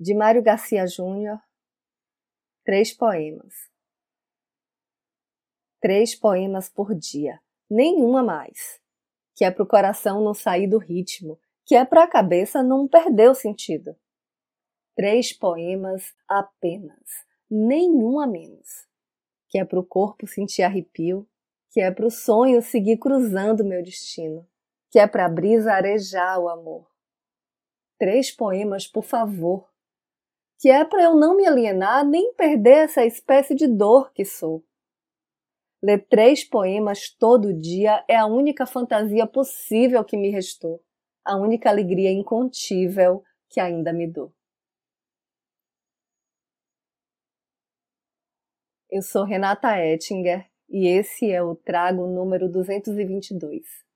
de Mário Garcia Júnior, três poemas. Três poemas por dia, nenhuma mais. Que é para o coração não sair do ritmo, que é para a cabeça não perder o sentido. Três poemas apenas, nenhum a menos. Que é para o corpo sentir arrepio, que é para o sonho seguir cruzando meu destino, que é para a brisa arejar o amor. Três poemas, por favor, que é para eu não me alienar nem perder essa espécie de dor que sou. Ler três poemas todo dia é a única fantasia possível que me restou, a única alegria incontível que ainda me dou. Eu sou Renata Ettinger e esse é o Trago número 222.